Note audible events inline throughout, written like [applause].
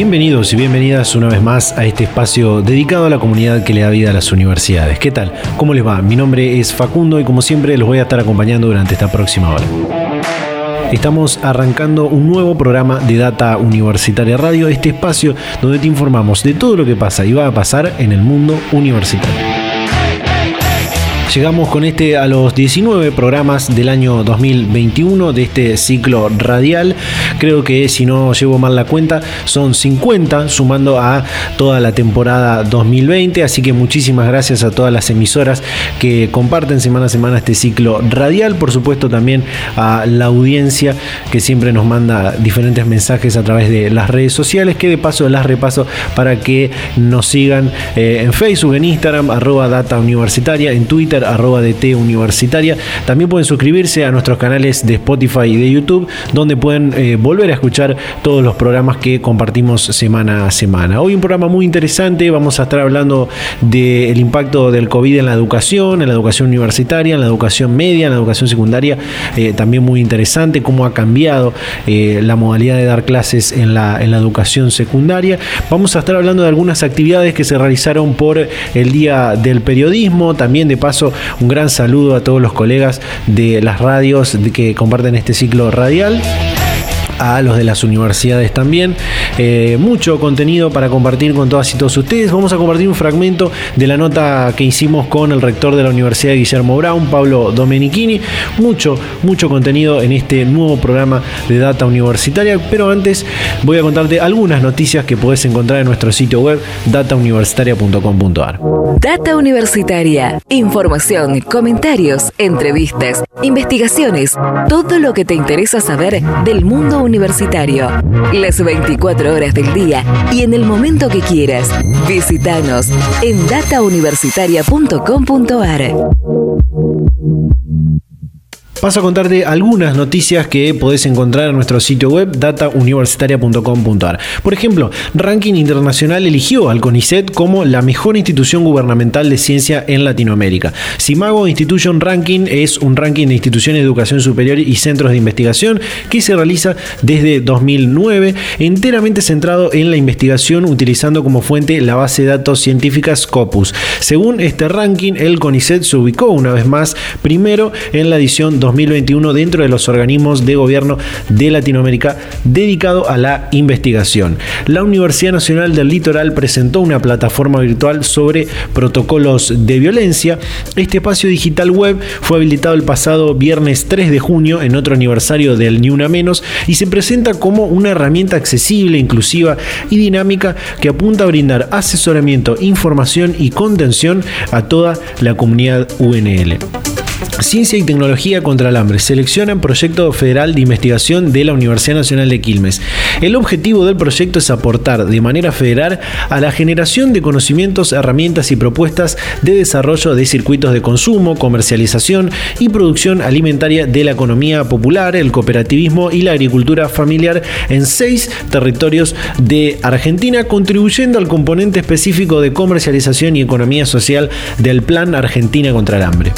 Bienvenidos y bienvenidas una vez más a este espacio dedicado a la comunidad que le da vida a las universidades. ¿Qué tal? ¿Cómo les va? Mi nombre es Facundo y como siempre los voy a estar acompañando durante esta próxima hora. Estamos arrancando un nuevo programa de Data Universitaria Radio, este espacio donde te informamos de todo lo que pasa y va a pasar en el mundo universitario. Llegamos con este a los 19 programas del año 2021 de este ciclo radial. Creo que si no llevo mal la cuenta, son 50 sumando a toda la temporada 2020. Así que muchísimas gracias a todas las emisoras que comparten semana a semana este ciclo radial. Por supuesto también a la audiencia que siempre nos manda diferentes mensajes a través de las redes sociales. Que de paso las repaso para que nos sigan eh, en Facebook, en Instagram, arroba data en Twitter arroba DT Universitaria. También pueden suscribirse a nuestros canales de Spotify y de YouTube, donde pueden eh, volver a escuchar todos los programas que compartimos semana a semana. Hoy un programa muy interesante, vamos a estar hablando del impacto del COVID en la educación, en la educación universitaria, en la educación media, en la educación secundaria, eh, también muy interesante, cómo ha cambiado eh, la modalidad de dar clases en la, en la educación secundaria. Vamos a estar hablando de algunas actividades que se realizaron por el Día del Periodismo, también de paso un gran saludo a todos los colegas de las radios que comparten este ciclo radial a los de las universidades también. Eh, mucho contenido para compartir con todas y todos ustedes. Vamos a compartir un fragmento de la nota que hicimos con el rector de la Universidad de Guillermo Brown, Pablo Domenichini. Mucho, mucho contenido en este nuevo programa de Data Universitaria. Pero antes voy a contarte algunas noticias que puedes encontrar en nuestro sitio web datauniversitaria.com.ar. Data Universitaria. Información, comentarios, entrevistas, investigaciones, todo lo que te interesa saber del mundo universitario universitario. Las 24 horas del día y en el momento que quieras. Visítanos en datauniversitaria.com.ar. Paso a contarte algunas noticias que podés encontrar en nuestro sitio web datauniversitaria.com.ar. Por ejemplo, Ranking Internacional eligió al CONICET como la mejor institución gubernamental de ciencia en Latinoamérica. Simago Institution Ranking es un ranking de instituciones de educación superior y centros de investigación que se realiza desde 2009, enteramente centrado en la investigación utilizando como fuente la base de datos científica Scopus. Según este ranking, el CONICET se ubicó una vez más primero en la edición 2021 dentro de los organismos de gobierno de Latinoamérica dedicado a la investigación. La Universidad Nacional del Litoral presentó una plataforma virtual sobre protocolos de violencia. Este espacio digital web fue habilitado el pasado viernes 3 de junio en otro aniversario del Ni Una Menos y se presenta como una herramienta accesible, inclusiva y dinámica que apunta a brindar asesoramiento, información y contención a toda la comunidad UNL. Ciencia y Tecnología contra el Hambre selecciona proyecto federal de investigación de la Universidad Nacional de Quilmes. El objetivo del proyecto es aportar de manera federal a la generación de conocimientos, herramientas y propuestas de desarrollo de circuitos de consumo, comercialización y producción alimentaria de la economía popular, el cooperativismo y la agricultura familiar en seis territorios de Argentina, contribuyendo al componente específico de comercialización y economía social del Plan Argentina contra el Hambre.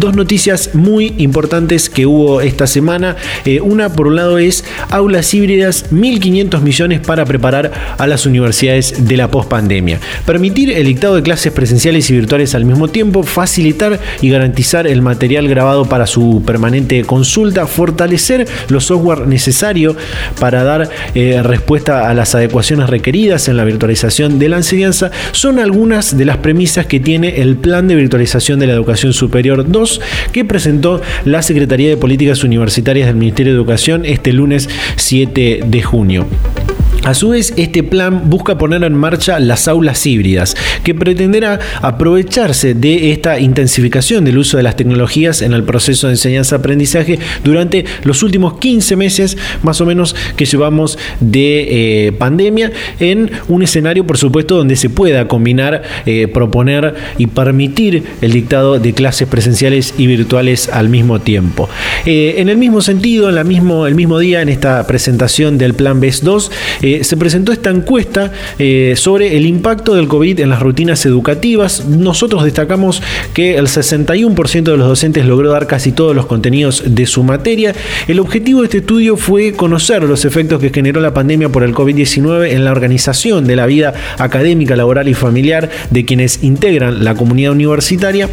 Dos noticias muy importantes que hubo esta semana. Eh, una, por un lado, es aulas híbridas, 1.500 millones para preparar a las universidades de la pospandemia. Permitir el dictado de clases presenciales y virtuales al mismo tiempo, facilitar y garantizar el material grabado para su permanente consulta, fortalecer los software necesarios para dar eh, respuesta a las adecuaciones requeridas en la virtualización de la enseñanza, son algunas de las premisas que tiene el Plan de Virtualización de la Educación Superior 2 que presentó la Secretaría de Políticas Universitarias del Ministerio de Educación este lunes 7 de junio. A su vez, este plan busca poner en marcha las aulas híbridas, que pretenderá aprovecharse de esta intensificación del uso de las tecnologías en el proceso de enseñanza-aprendizaje durante los últimos 15 meses más o menos que llevamos de eh, pandemia en un escenario, por supuesto, donde se pueda combinar, eh, proponer y permitir el dictado de clases presenciales y virtuales al mismo tiempo. Eh, en el mismo sentido, en la mismo, el mismo día, en esta presentación del Plan BES 2, eh, se presentó esta encuesta eh, sobre el impacto del COVID en las rutinas educativas. Nosotros destacamos que el 61% de los docentes logró dar casi todos los contenidos de su materia. El objetivo de este estudio fue conocer los efectos que generó la pandemia por el COVID-19 en la organización de la vida académica, laboral y familiar de quienes integran la comunidad universitaria.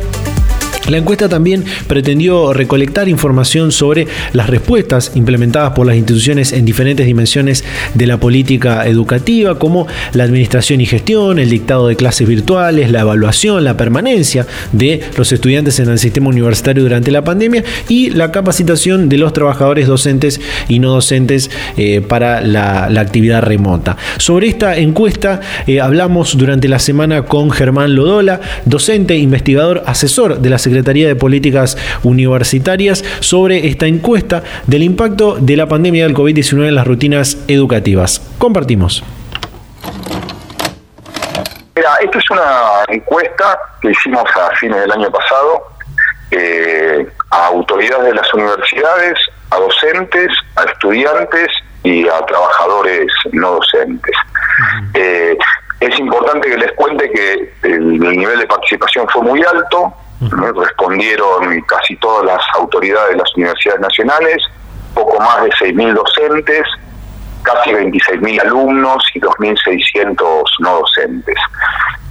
La encuesta también pretendió recolectar información sobre las respuestas implementadas por las instituciones en diferentes dimensiones de la política educativa, como la administración y gestión, el dictado de clases virtuales, la evaluación, la permanencia de los estudiantes en el sistema universitario durante la pandemia y la capacitación de los trabajadores docentes y no docentes eh, para la, actividad remota. Sobre esta encuesta eh, hablamos durante la semana con Germán Lodola, docente, investigador, asesor de la Secretaría Secretaría de Políticas Universitarias sobre esta encuesta del impacto de la pandemia del COVID-19 en las rutinas educativas. Compartimos. Mira, esta es una encuesta que hicimos a fines del año pasado eh, a autoridades de las universidades, a docentes, a estudiantes y a trabajadores no docentes. Eh, es importante que les cuente que el nivel de participación fue muy alto, Respondieron casi todas las autoridades de las universidades nacionales, poco más de 6.000 docentes, casi 26.000 alumnos y 2.600 no docentes.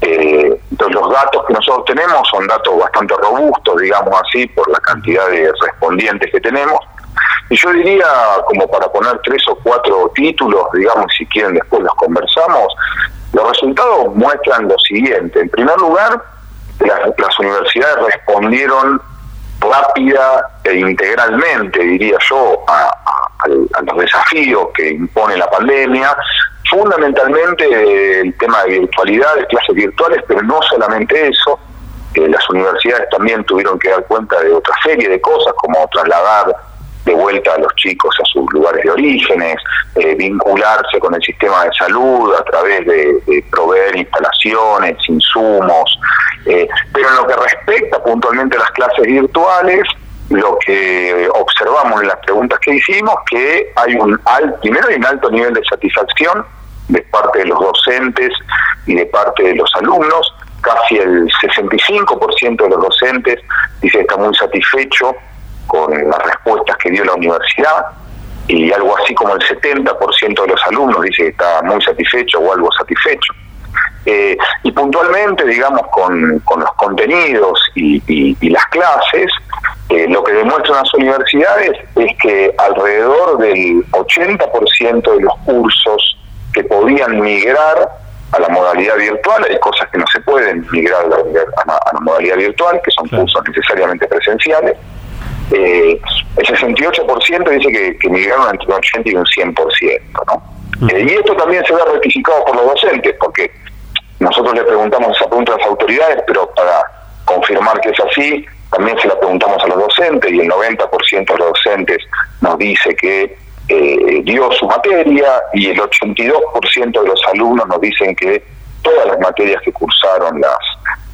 Eh, entonces los datos que nosotros tenemos son datos bastante robustos, digamos así, por la cantidad de respondientes que tenemos. Y yo diría, como para poner tres o cuatro títulos, digamos, si quieren después los conversamos, los resultados muestran lo siguiente. En primer lugar, las, universidades respondieron rápida e integralmente, diría yo, a, los desafíos que impone la pandemia, fundamentalmente el tema de virtualidad, de clases virtuales, pero no solamente eso, eh, las universidades también tuvieron que dar cuenta de otra serie de cosas, como trasladar de vuelta a los chicos a sus lugares de orígenes, vincularse con el sistema de salud a través de, proveer instalaciones, insumos. Eh, pero en lo que respecta puntualmente a las clases virtuales, lo que observamos en las preguntas que hicimos, que hay un alto, primero hay un alto nivel de satisfacción de parte de los docentes y de parte de los alumnos, casi el 65% de los docentes dice que está muy satisfecho con las respuestas que dio la universidad y algo así como el 70% de los alumnos dice que está muy satisfecho o algo satisfecho. Eh, y puntualmente, digamos, con, los contenidos y, las clases, eh, lo que demuestran las universidades es que alrededor del 80% de los cursos que podían migrar a la modalidad virtual, hay cosas que no se pueden migrar a la, modalidad virtual, que son cursos necesariamente presenciales, eh, el 68% dice que, que, migraron entre un 80 y un 100%. ¿no? Eh, y esto también se ve ratificado por los docentes, porque nosotros le preguntamos esa pregunta a las autoridades, pero para confirmar que es así, también se la preguntamos a los docentes y el 90% de los docentes nos dice que eh, dio su materia y el 82% de los alumnos nos dicen que todas las materias que cursaron las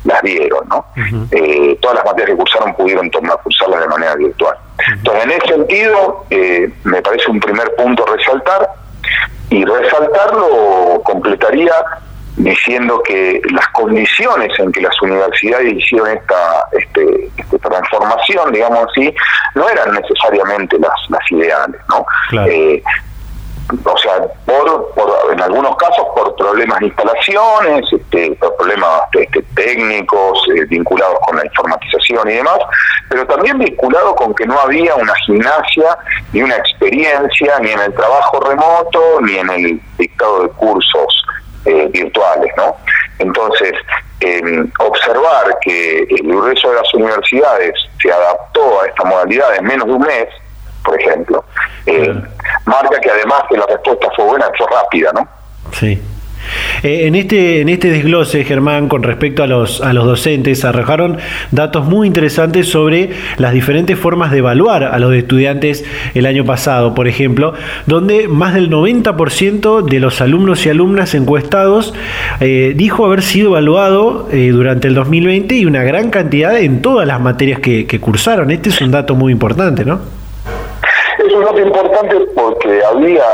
las dieron, ¿no? Eh, todas las materias que cursaron pudieron tomar, cursarlas de manera virtual. Entonces, en ese sentido, eh, me parece un primer punto resaltar, y resaltarlo completaría diciendo que las condiciones en que las universidades hicieron esta, este, esta transformación, digamos así, no eran necesariamente las, las ideales, ¿no? Eh, o sea, por, por, en algunos casos por problemas de instalaciones, este, por problemas este, técnicos eh, vinculados con la informatización y demás, pero también vinculado con que no había una gimnasia ni una experiencia ni en el trabajo remoto ni en el dictado de cursos eh, virtuales, ¿no? Entonces, observar que el grueso de las universidades se adaptó a esta modalidad en menos de un mes, por ejemplo, eh, marca que además que la respuesta fue buena, fue rápida, ¿no? Sí. Eh, en, este, en este desglose, Germán, con respecto a los, a los docentes, arrojaron datos muy interesantes sobre las diferentes formas de evaluar a los estudiantes el año pasado, por ejemplo, donde más del 90% de los alumnos y alumnas encuestados eh, dijo haber sido evaluado eh, durante el 2020 y una gran cantidad en todas las materias que, que cursaron. Este es un dato muy importante, ¿no? Es un dato importante porque había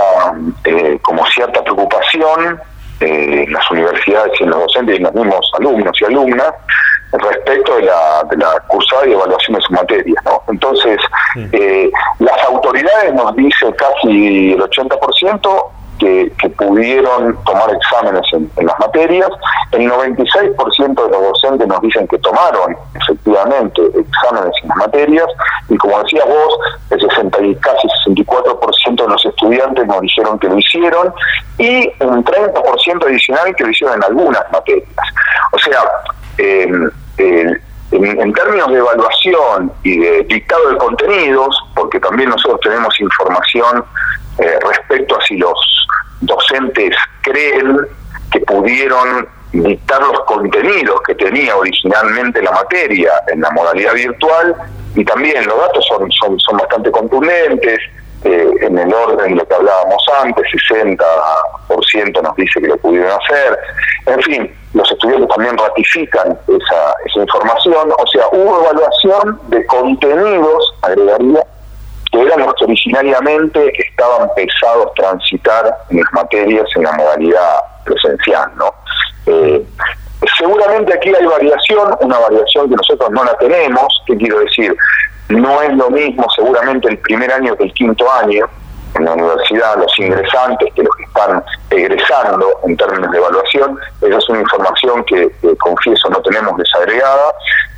como cierta preocupación eh, en las universidades y en los docentes y en los mismos alumnos y alumnas respecto de la, de la cursada y evaluación de sus materias. ¿no? Entonces, eh, las autoridades nos dicen casi el 80% que, pudieron tomar exámenes en, las materias. El 96% de los docentes nos dicen que tomaron efectivamente exámenes en las materias y como decías vos, el 60 y casi 64% de los estudiantes nos dijeron que lo hicieron y un 30% adicional que lo hicieron en algunas materias. O sea, en, en, términos de evaluación y de dictado de contenidos, porque también nosotros tenemos información eh, respecto a si los docentes creen que pudieron dictar los contenidos que tenía originalmente la materia en la modalidad virtual y también los datos son, son, son bastante contundentes, eh, en el orden de lo que hablábamos antes, 60% nos dice que lo pudieron hacer, en fin, los estudiantes también ratifican esa, esa información, o sea, hubo evaluación de contenidos, agregaría, que eran los que originariamente estaban pesados transitar las materias en la modalidad presencial, ¿no? Eh, seguramente aquí hay variación, una variación que nosotros no la tenemos, ¿qué quiero decir? No es lo mismo seguramente el primer año que el quinto año en la universidad, los ingresantes que los que están egresando en términos de evaluación, esa es una información que confieso no tenemos desagregada,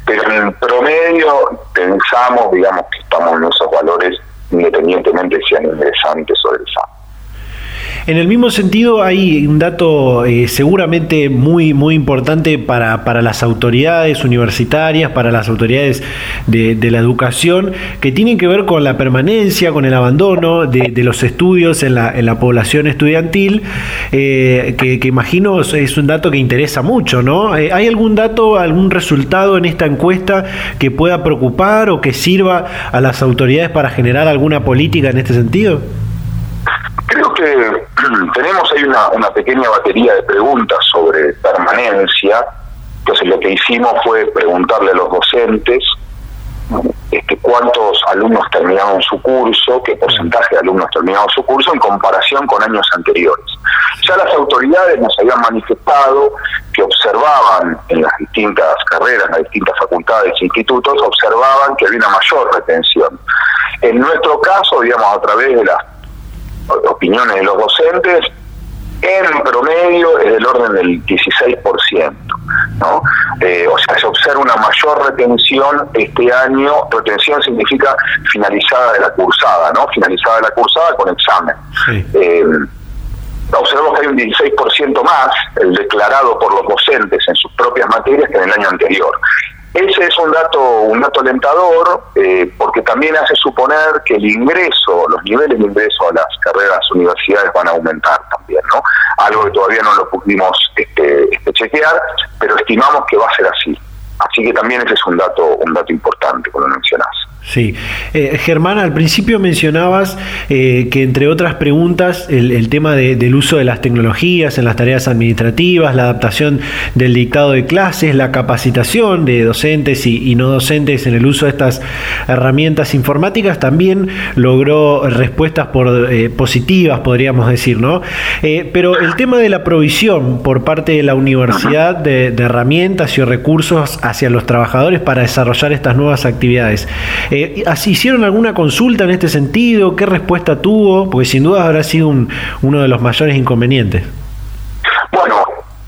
pero en promedio pensamos, digamos, que estamos en esos valores independientemente sean ingresantes o egresantes. En el mismo sentido, hay un dato eh, seguramente muy, muy importante para, para, las autoridades universitarias, para las autoridades de, la educación, que tienen que ver con la permanencia, con el abandono de, los estudios en la, en la población estudiantil, eh, que, imagino es un dato que interesa mucho, ¿no? Eh, ¿Hay algún dato, algún resultado en esta encuesta que pueda preocupar o que sirva a las autoridades para generar alguna política en este sentido? Creo que tenemos ahí una, pequeña batería de preguntas sobre permanencia. Entonces lo que hicimos fue preguntarle a los docentes este, cuántos alumnos terminaron su curso, qué porcentaje de alumnos terminaron su curso en comparación con años anteriores. Ya las autoridades nos habían manifestado que observaban en las distintas carreras, en las distintas facultades e institutos, observaban que había una mayor retención. En nuestro caso, digamos, a través de las opiniones de los docentes, en promedio es del orden del 16%. ¿no? Eh, o sea, se observa una mayor retención este año. Retención significa finalizada de la cursada, ¿no? Finalizada de la cursada con examen. Eh, observamos que hay un 16% más, el declarado por los docentes en sus propias materias que en el año anterior. Ese es un dato, un dato alentador eh, porque también hace suponer que el ingreso, los niveles de ingreso a las carreras universidades van a aumentar también, ¿no? Algo que todavía no lo pudimos este, este, chequear, pero estimamos que va a ser así. Así que también ese es un dato, un dato importante, como lo mencionás. Sí. Eh, Germán, al principio mencionabas eh, que entre otras preguntas el, tema del uso de las tecnologías en las tareas administrativas, la adaptación del dictado de clases, la capacitación de docentes y, no docentes en el uso de estas herramientas informáticas también logró respuestas por, eh, positivas, podríamos decir, ¿no? pero el tema de la provisión por parte de la universidad de, de herramientas y recursos hacia los trabajadores para desarrollar estas nuevas actividades. Eh, ¿Hicieron alguna consulta en este sentido? ¿Qué respuesta tuvo? Porque sin duda habrá sido uno de los mayores inconvenientes. Bueno,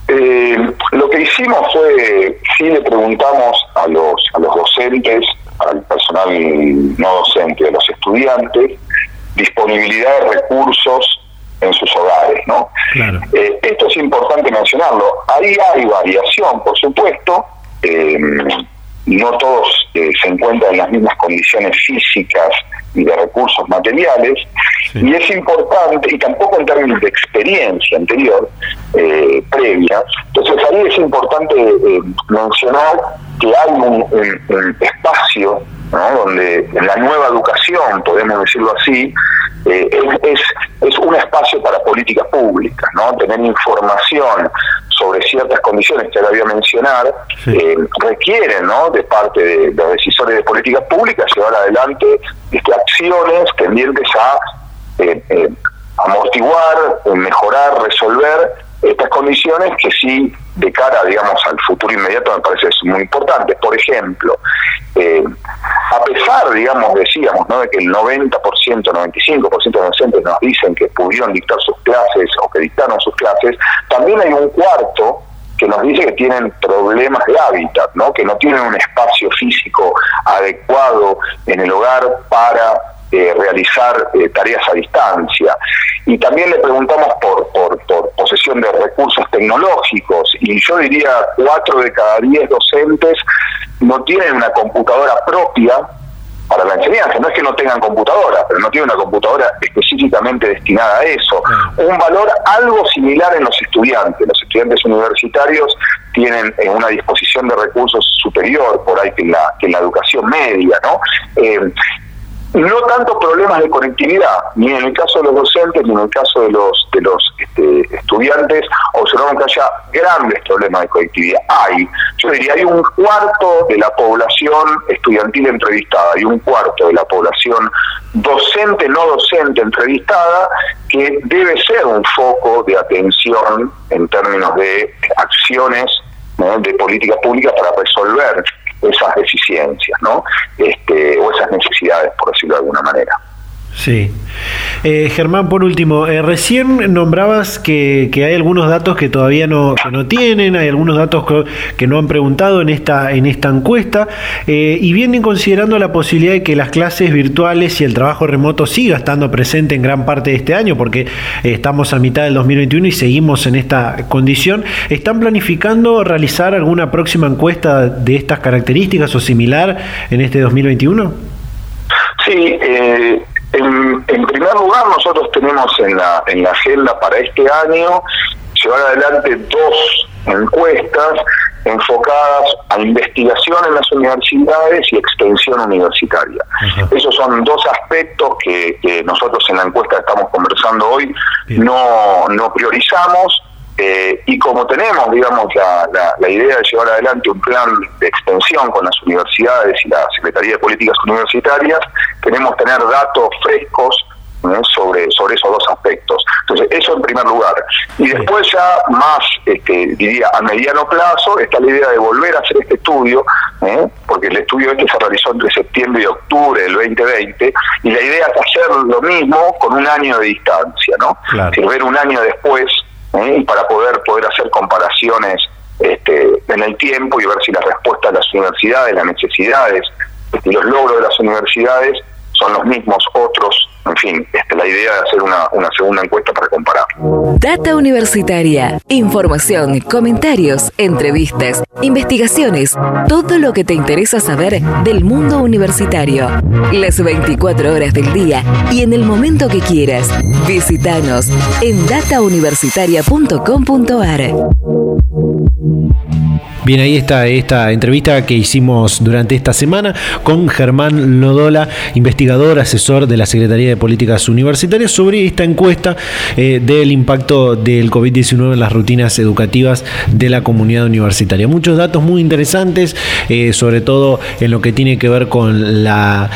eh, lo que hicimos fue, sí le preguntamos a los, a los docentes, al personal no docente, a los estudiantes, disponibilidad de recursos en sus hogares, ¿no? Eh, esto es importante mencionarlo. Ahí hay variación, por supuesto. No todos eh, se encuentran en las mismas condiciones físicas y de recursos materiales, y es importante, y tampoco en términos de experiencia anterior, eh, previa, entonces ahí es importante eh, mencionar que hay un, espacio donde en la nueva educación, podemos decirlo así, eh, es, es, un espacio para políticas públicas, ¿no? tener información sobre ciertas condiciones que ahora voy a mencionar, eh, requieren ¿no? de parte de los decisores de políticas públicas llevar adelante este, acciones tendientes a eh, eh, amortiguar, mejorar, resolver estas condiciones que sí de cara, digamos, al futuro inmediato me parece muy importante. Por ejemplo, eh, a pesar, digamos, decíamos, ¿no? de que el 90%, 95% de docentes nos dicen que pudieron dictar sus clases o que dictaron sus clases, también hay un cuarto que nos dice que tienen problemas de hábitat, ¿no? que no tienen un espacio físico adecuado en el hogar para eh, realizar eh, tareas a distancia. Y también le preguntamos por, por, posesión de recursos tecnológicos y yo diría cuatro de cada diez docentes no tienen una computadora propia para la enseñanza. No es que no tengan computadora, pero no tienen una computadora específicamente destinada a eso. Un valor algo similar en los estudiantes. Los estudiantes universitarios tienen eh, una disposición de recursos superior por ahí que en la, que en la educación media, ¿no? No tanto problemas de conectividad, ni en el caso de los docentes, ni en el caso de los de los este, estudiantes, observamos que haya grandes problemas de conectividad. Hay, yo diría, hay un cuarto de la población estudiantil entrevistada y un cuarto de la población docente, no docente entrevistada, que debe ser un foco de atención en términos de acciones de políticas públicas para resolver esas deficiencias, ¿no? Este, o esas necesidades, por decirlo de alguna manera. Sí. Eh, Germán, por último, eh, recién nombrabas que, hay algunos datos que todavía no, no tienen, hay algunos datos que, no han preguntado en esta, en esta encuesta, eh, y vienen considerando la posibilidad de que las clases virtuales y el trabajo remoto siga estando presente en gran parte de este año, porque estamos a mitad del 2021 y seguimos en esta condición. ¿Están planificando realizar alguna próxima encuesta de estas características o similar en este 2021? Sí, eh, en, primer lugar, nosotros tenemos en la, en la agenda para este año llevar adelante dos encuestas enfocadas a investigación en las universidades y extensión universitaria. Esos son dos aspectos que, nosotros en la encuesta que estamos conversando hoy no, no priorizamos eh, y como tenemos, digamos, la, la, idea de llevar adelante un plan de extensión con las universidades y la Secretaría de Políticas Universitarias, queremos tener datos frescos sobre, sobre esos dos aspectos. Entonces, eso en primer lugar. Y después ya más, este, diría, a mediano plazo, está la idea de volver a hacer este estudio, ¿eh? porque el estudio este se realizó entre septiembre y octubre del 2020, y la idea es hacer lo mismo con un año de distancia, ¿no? ver un año después ¿eh? para poder, poder hacer comparaciones este, en el tiempo y ver si las respuestas de las universidades, las necesidades y los logros de las universidades son los mismos otros en fin, esta la idea de hacer una, una, segunda encuesta para comparar. Data Universitaria. Información, comentarios, entrevistas, investigaciones, todo lo que te interesa saber del mundo universitario. Las 24 horas del día y en el momento que quieras. Visítanos en datauniversitaria.com.ar. Bien, ahí está esta entrevista que hicimos durante esta semana con Germán Lodola, investigador, asesor de la Secretaría de Políticas Universitarias, sobre esta encuesta eh, del impacto del COVID-19 en las rutinas educativas de la comunidad universitaria. Muchos datos muy interesantes, eh, sobre todo en lo que tiene que ver con la,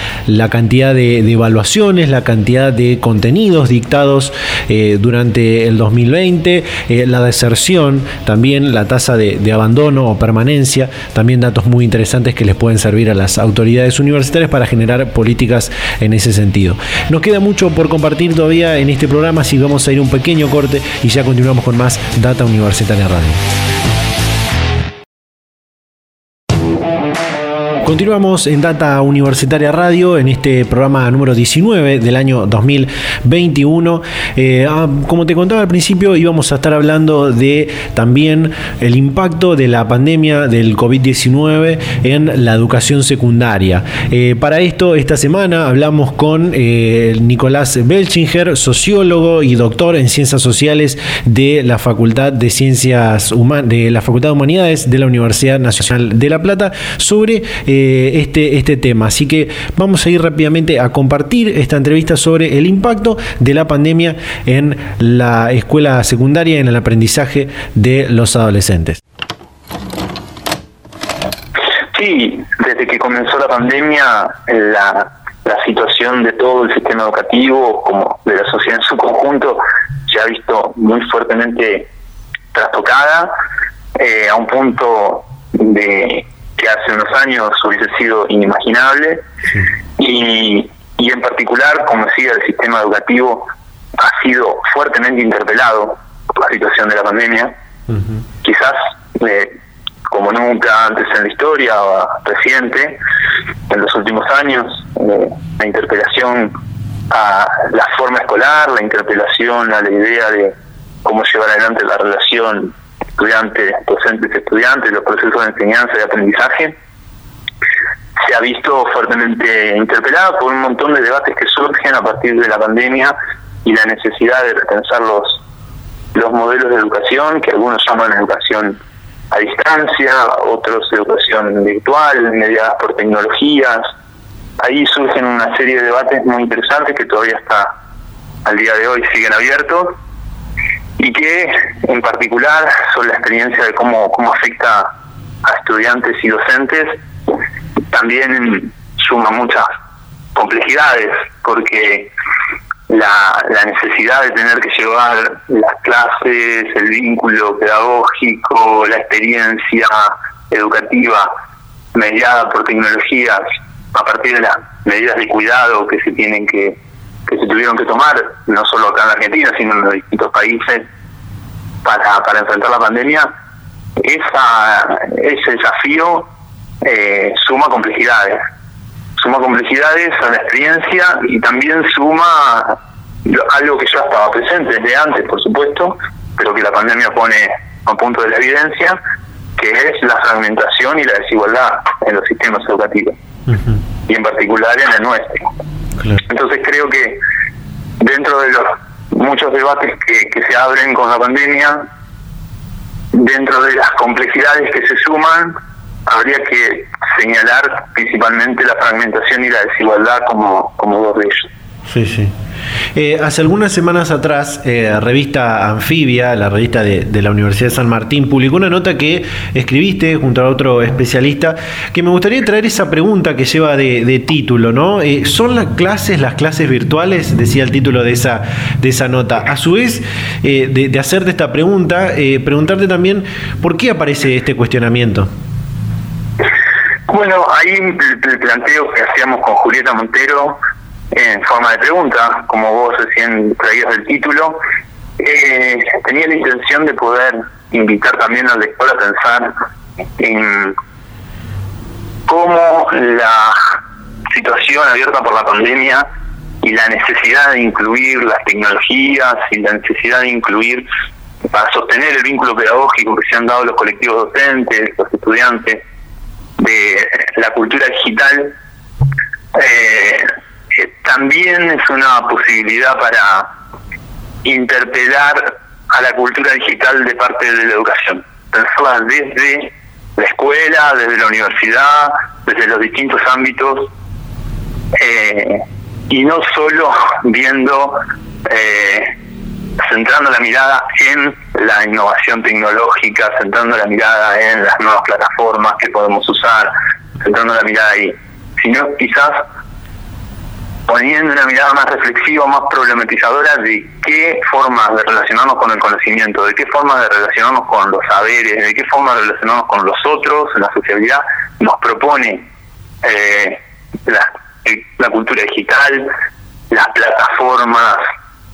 cantidad de, evaluaciones, la cantidad de contenidos dictados eh, durante el 2020, la deserción, también la tasa de, de abandono permanencia, también datos muy interesantes que les pueden servir a las autoridades universitarias para generar políticas en ese sentido. Nos queda mucho por compartir todavía en este programa, así vamos a ir un pequeño corte y ya continuamos con más Data Universitaria Radio. Continuamos en Data Universitaria Radio en este programa número 19 del año 2021. Eh, ah, como te contaba al principio, íbamos a estar hablando de también el impacto de la pandemia del COVID-19 en la educación secundaria. Eh, para esto, esta semana hablamos con eh, Nicolás Belchinger, sociólogo y doctor en ciencias sociales de la Facultad de Ciencias de la Facultad de Humanidades de la Universidad Nacional de La Plata, sobre eh, este, este tema. Así que vamos a ir rápidamente a compartir esta entrevista sobre el impacto de la pandemia en la escuela secundaria, en el aprendizaje de los adolescentes. Sí, desde que comenzó la pandemia, la, la situación de todo el sistema educativo, como de la sociedad en su conjunto, se ha visto muy fuertemente trastocada eh, a un punto de que hace unos años hubiese sido inimaginable. Y, y en particular, como decía, el sistema educativo ha sido fuertemente interpelado por la situación de la pandemia. Quizás eh, como nunca antes en la historia reciente, en los últimos años, eh, la interpelación a la forma escolar, la interpelación a la idea de cómo llevar adelante la relación estudiantes, docentes, estudiantes, los procesos de enseñanza y aprendizaje, se ha visto fuertemente interpelada por un montón de debates que surgen a partir de la pandemia y la necesidad de repensar los, los modelos de educación, que algunos llaman educación a distancia, otros educación virtual, mediadas por tecnologías. Ahí surgen una serie de debates muy interesantes que todavía está al día de hoy siguen abiertos y que en particular son la experiencia de cómo, cómo afecta a estudiantes y docentes, también suma muchas complejidades, porque la, la necesidad de tener que llevar las clases, el vínculo pedagógico, la experiencia educativa mediada por tecnologías a partir de las medidas de cuidado que se tienen que que se tuvieron que tomar, no solo acá en Argentina, sino en los distintos países, para, para enfrentar la pandemia, esa, ese desafío eh, suma complejidades. Suma complejidades a la experiencia y también suma algo que ya estaba presente desde antes, por supuesto, pero que la pandemia pone a punto de la evidencia, que es la fragmentación y la desigualdad en los sistemas educativos, y en particular en el nuestro. Entonces creo que dentro de los muchos debates que, que se abren con la pandemia, dentro de las complejidades que se suman, habría que señalar principalmente la fragmentación y la desigualdad como, como dos de ellos. Sí, sí. Eh, hace algunas semanas atrás, eh, revista Anfibia, la revista de, la Universidad de San Martín, publicó una nota que escribiste junto a otro especialista, que me gustaría traer esa pregunta que lleva de, título, ¿no? Eh, ¿Son las clases, las clases virtuales? Decía el título de esa, de esa nota. A su vez, de, de, hacerte esta pregunta, preguntarte también por qué aparece este cuestionamiento. Bueno, ahí el planteo que hacíamos con Julieta Montero en forma de pregunta, como vos recién traías el título, eh, tenía la intención de poder invitar también al lector a pensar en cómo la situación abierta por la pandemia y la necesidad de incluir las tecnologías y la necesidad de incluir para sostener el vínculo pedagógico que se han dado los colectivos docentes, los estudiantes, de la cultura digital, eh, también es una posibilidad para interpelar a la cultura digital de parte de la educación, pensarla desde la escuela, desde la universidad, desde los distintos ámbitos, eh, y no solo viendo, eh, centrando la mirada en la innovación tecnológica, centrando la mirada en las nuevas plataformas que podemos usar, centrando la mirada ahí, sino quizás poniendo una mirada más reflexiva, más problematizadora de qué formas de relacionarnos con el conocimiento, de qué formas de relacionarnos con los saberes, de qué formas de relacionarnos con los otros, la sociabilidad, nos propone eh, la, cultura digital, las plataformas,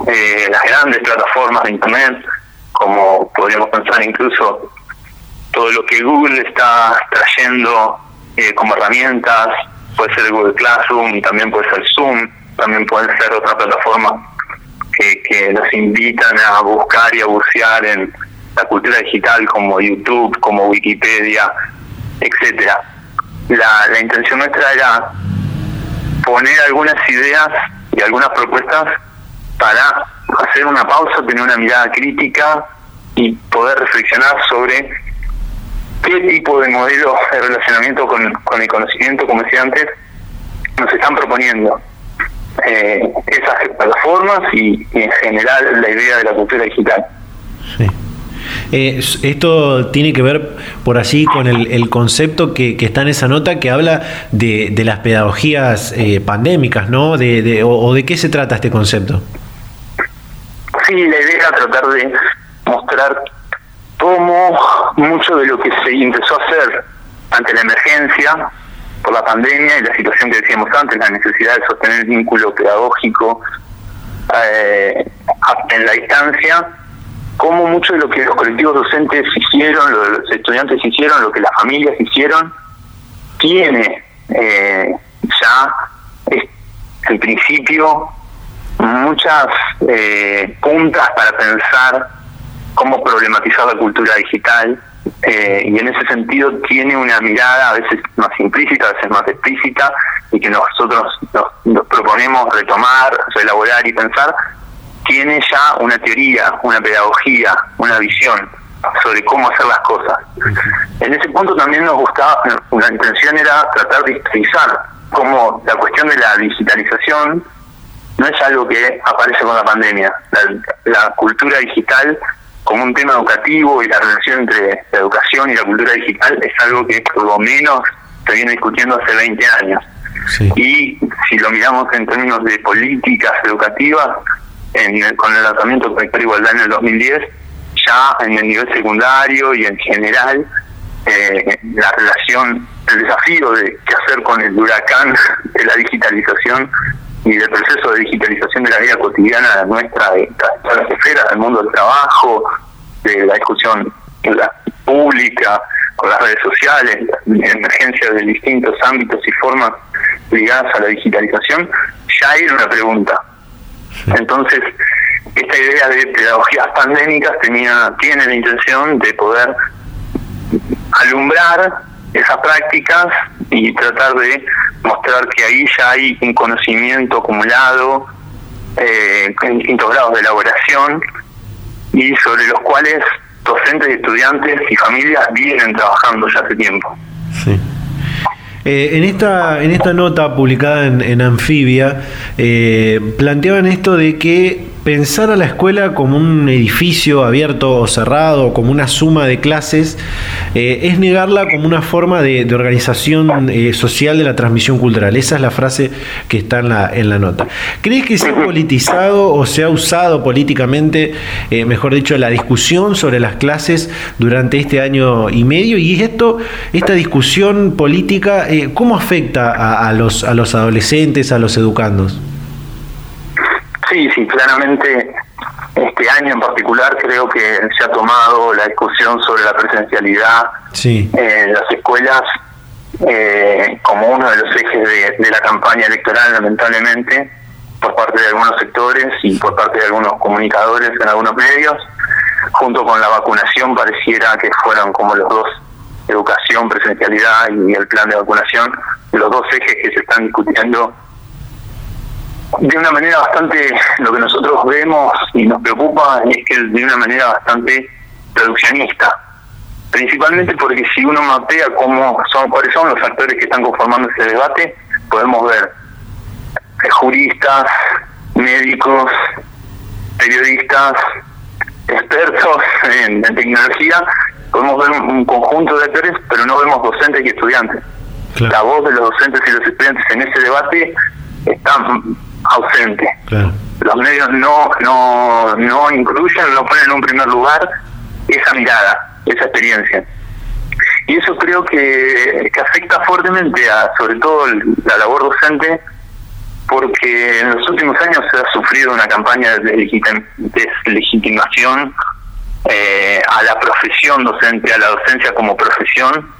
eh, las grandes plataformas de Internet, como podríamos pensar incluso todo lo que Google está trayendo eh, como herramientas, puede ser Google Classroom, también puede ser Zoom, también pueden ser otras plataformas que, que nos invitan a buscar y a bucear en la cultura digital como YouTube, como Wikipedia, etcétera. La, la intención nuestra era poner algunas ideas y algunas propuestas para hacer una pausa, tener una mirada crítica y poder reflexionar sobre qué tipo de modelos de relacionamiento con, con el conocimiento, como decía antes, nos están proponiendo eh, esas plataformas y, en general la idea de la cultura digital. Eh, esto tiene que ver por allí con el, concepto que, está en esa nota que habla de, de las pedagogías eh, pandémicas, ¿no? De, o, de qué se trata este concepto? Sí, la idea era tratar de mostrar cómo mucho de lo que se empezó a hacer ante la emergencia por la pandemia y la situación que decíamos antes, la necesidad de sostener el vínculo pedagógico eh, en la distancia, cómo mucho de lo que los colectivos docentes hicieron, los estudiantes hicieron, lo que las familias hicieron, tiene eh, ya en principio muchas eh, puntas para pensar cómo problematizar la cultura digital eh, y en ese sentido tiene una mirada a veces más implícita, a veces más explícita y que nosotros nos, proponemos retomar, elaborar y pensar, tiene ya una teoría, una pedagogía, una visión sobre cómo hacer las cosas. En ese punto también nos gustaba, la intención era tratar de historizar cómo la cuestión de la digitalización no es algo que aparece con la pandemia. la cultura digital como un tema educativo y la relación entre la educación y la cultura digital es algo que por lo menos se viene discutiendo hace 20 años. Y si lo miramos en términos de políticas educativas, en, con el lanzamiento de igualdad en el 2010, ya en el nivel secundario y en general, eh, la relación, el desafío de qué hacer con el huracán de la digitalización y del proceso de digitalización de la vida cotidiana nuestra, de todas las esferas, del mundo del trabajo, de la discusión pública, con las redes sociales, emergencias de distintos ámbitos y formas ligadas a la digitalización, ya era una pregunta. Entonces, esta idea de pedagogías pandémicas tenía tiene la intención de poder alumbrar esas prácticas y tratar de mostrar que ahí ya hay un conocimiento acumulado eh, en distintos grados de elaboración y sobre los cuales docentes, estudiantes y familias vienen trabajando ya hace tiempo. Sí. Eh, en, esta, en esta nota publicada en, en Anfibia, eh, planteaban esto de que pensar a la escuela como un edificio abierto o cerrado, como una suma de clases, eh, es negarla como una forma de, organización eh, social de la transmisión cultural. Esa es la frase que está en la, en la nota. ¿Crees que se ha politizado o se ha usado políticamente, eh, mejor dicho, la discusión sobre las clases durante este año y medio? Y esto, esta discusión política, ¿cómo afecta a, los, a los adolescentes, a los educandos? Sí, sí, claramente este año en particular creo que se ha tomado la discusión sobre la presencialidad en las escuelas eh, como uno de los ejes de, la campaña electoral, lamentablemente, por parte de algunos sectores y por parte de algunos comunicadores en algunos medios, junto con la vacunación pareciera que fueron como los dos, educación, presencialidad y el plan de vacunación, los dos ejes que se están discutiendo de una manera bastante, lo que nosotros vemos y nos preocupa es que de una manera bastante reduccionista. Principalmente porque si uno mapea cómo son, cuáles son los actores que están conformando ese debate, podemos ver juristas, médicos, periodistas, expertos en, tecnología, podemos ver un, conjunto de actores, pero no vemos docentes y estudiantes. La voz de los docentes y los estudiantes en ese debate está ausente. Los medios no, no, no incluyen, no ponen en un primer lugar esa mirada, esa experiencia. Y eso creo que, que afecta fuertemente a, sobre todo, la labor docente, porque en los últimos años se ha sufrido una campaña de deslegitimación eh, a la profesión docente, a la docencia como profesión,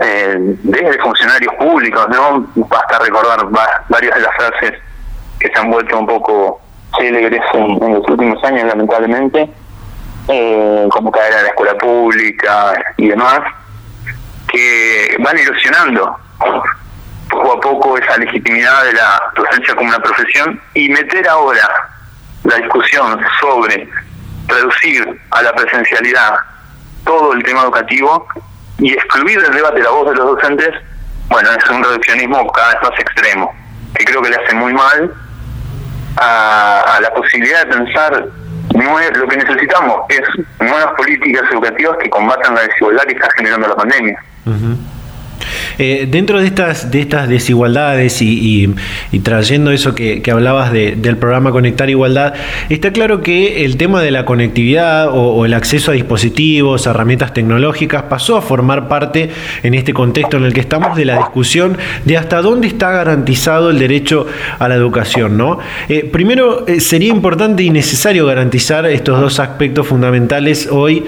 eh, desde funcionarios públicos, ¿no? Basta recordar varias de las frases que se han vuelto un poco célebres en, los últimos años, lamentablemente, eh, como caer a la escuela pública y demás, que van ilusionando poco a poco esa legitimidad de la docencia como una profesión y meter ahora la discusión sobre reducir a la presencialidad todo el tema educativo y excluir del debate la voz de los docentes, bueno, es un reduccionismo cada vez más extremo, que creo que le hace muy mal a, la posibilidad de pensar lo que necesitamos es nuevas políticas educativas que combatan la desigualdad que está generando la pandemia. Eh, dentro de estas, de estas desigualdades y, trayendo eso que, hablabas del programa Conectar Igualdad, está claro que el tema de la conectividad o, el acceso a dispositivos, herramientas tecnológicas, pasó a formar parte en este contexto en el que estamos de la discusión de hasta dónde está garantizado el derecho a la educación. ¿no? Eh, primero, eh, sería importante y necesario garantizar estos dos aspectos fundamentales hoy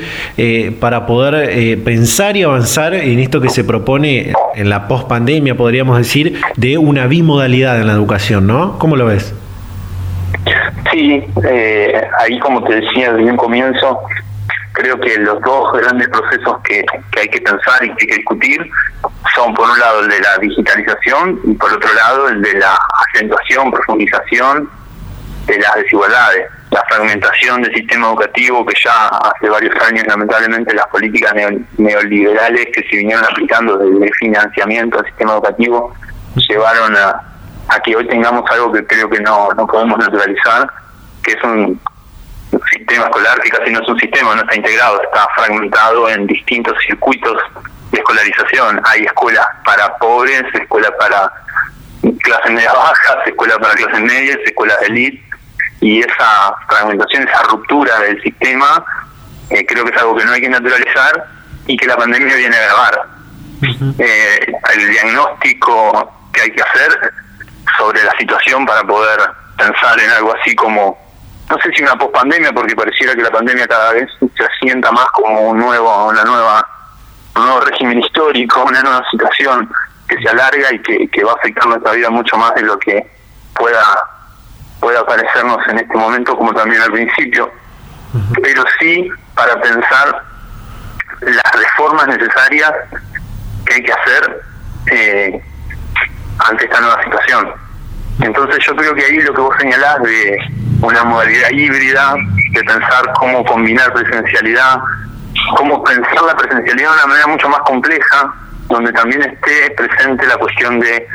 para poder pensar y avanzar en esto que se propone en la pospandemia, podríamos decir, de una bimodalidad en la educación, ¿no? ¿Cómo lo ves? Sí, eh, ahí como te decía desde un comienzo, creo que los dos grandes procesos que, que hay que pensar y que hay que discutir son por un lado el de la digitalización y por otro lado el de la acentuación, profundización de las desigualdades la fragmentación del sistema educativo que ya hace varios años lamentablemente las políticas neoliberales que se vinieron aplicando desde el financiamiento del sistema educativo llevaron a, a que hoy tengamos algo que creo que no, no podemos naturalizar, que es un sistema escolar que casi no es un sistema, no está integrado, está fragmentado en distintos circuitos de escolarización. Hay escuelas para pobres, escuelas para clases media bajas, escuelas para clases medias, escuelas de elite y esa fragmentación, esa ruptura del sistema, eh, creo que es algo que no hay que naturalizar y que la pandemia viene a agravar. Eh, el diagnóstico que hay que hacer sobre la situación para poder pensar en algo así como, no sé si una pospandemia, porque pareciera que la pandemia cada vez se asienta más como un nuevo, una nueva, un nuevo régimen histórico, una nueva situación que se alarga y que, que va a afectar nuestra vida mucho más de lo que pueda puede aparecernos en este momento como también al principio, pero sí para pensar las reformas necesarias que hay que hacer eh, ante esta nueva situación. Entonces yo creo que ahí lo que vos señalás de una modalidad híbrida, de pensar cómo combinar presencialidad, cómo pensar la presencialidad de una manera mucho más compleja, donde también esté presente la cuestión de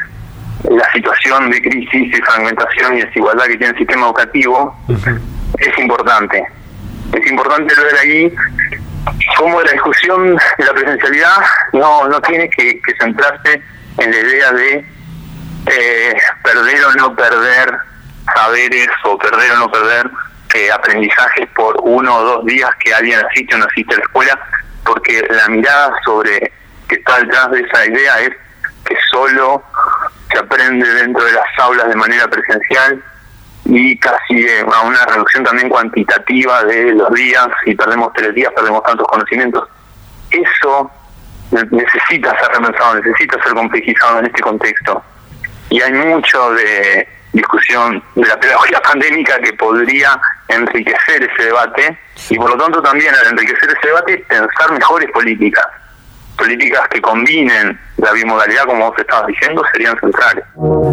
la situación de crisis y fragmentación y desigualdad que tiene el sistema educativo es importante. Es importante ver ahí cómo la discusión de la presencialidad no, no tiene que, centrarse en la idea de eh, perder o no perder saberes o perder o no perder eh, aprendizajes por uno o dos días que alguien asiste o no asiste a la escuela, porque la mirada sobre que está detrás de esa idea es que solo se aprende dentro de las aulas de manera presencial y casi a una reducción también cuantitativa de los días, si perdemos tres días perdemos tantos conocimientos. Eso necesita ser repensado, necesita ser complejizado en este contexto. Y hay mucho de discusión de la pedagogía [laughs] pandémica que podría enriquecer ese debate y por lo tanto también al enriquecer ese debate pensar mejores políticas políticas que combinen la bimodalidad, como vos estabas diciendo, serían centrales.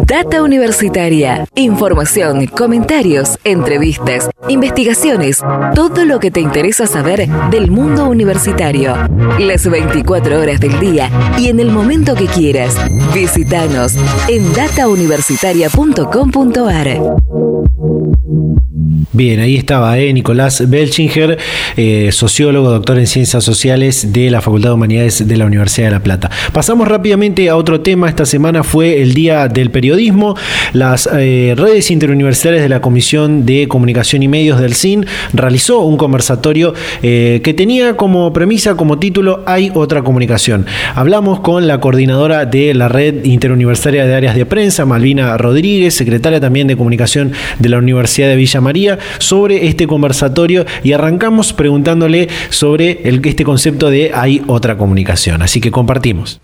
Data Universitaria. Información, comentarios, entrevistas, investigaciones, todo lo que te interesa saber del mundo universitario. Las 24 horas del día y en el momento que quieras. Visítanos en datauniversitaria.com.ar. Bien, ahí estaba ¿eh? Nicolás Belchinger, eh, sociólogo, doctor en ciencias sociales de la Facultad de Humanidades de la Universidad de La Plata. Pasamos rápidamente a otro tema. Esta semana fue el Día del Periodismo. Las eh, redes interuniversitarias de la Comisión de Comunicación y Medios del CIN realizó un conversatorio que tenía como premisa, como título, Hay otra comunicación. Hablamos con la coordinadora de la Red Interuniversitaria de Áreas de Prensa, Malvina Rodríguez, secretaria también de Comunicación de la Universidad de Villa María, sobre este conversatorio y arrancamos preguntándole sobre el, este concepto de hay otra comunicación. Así que compartimos.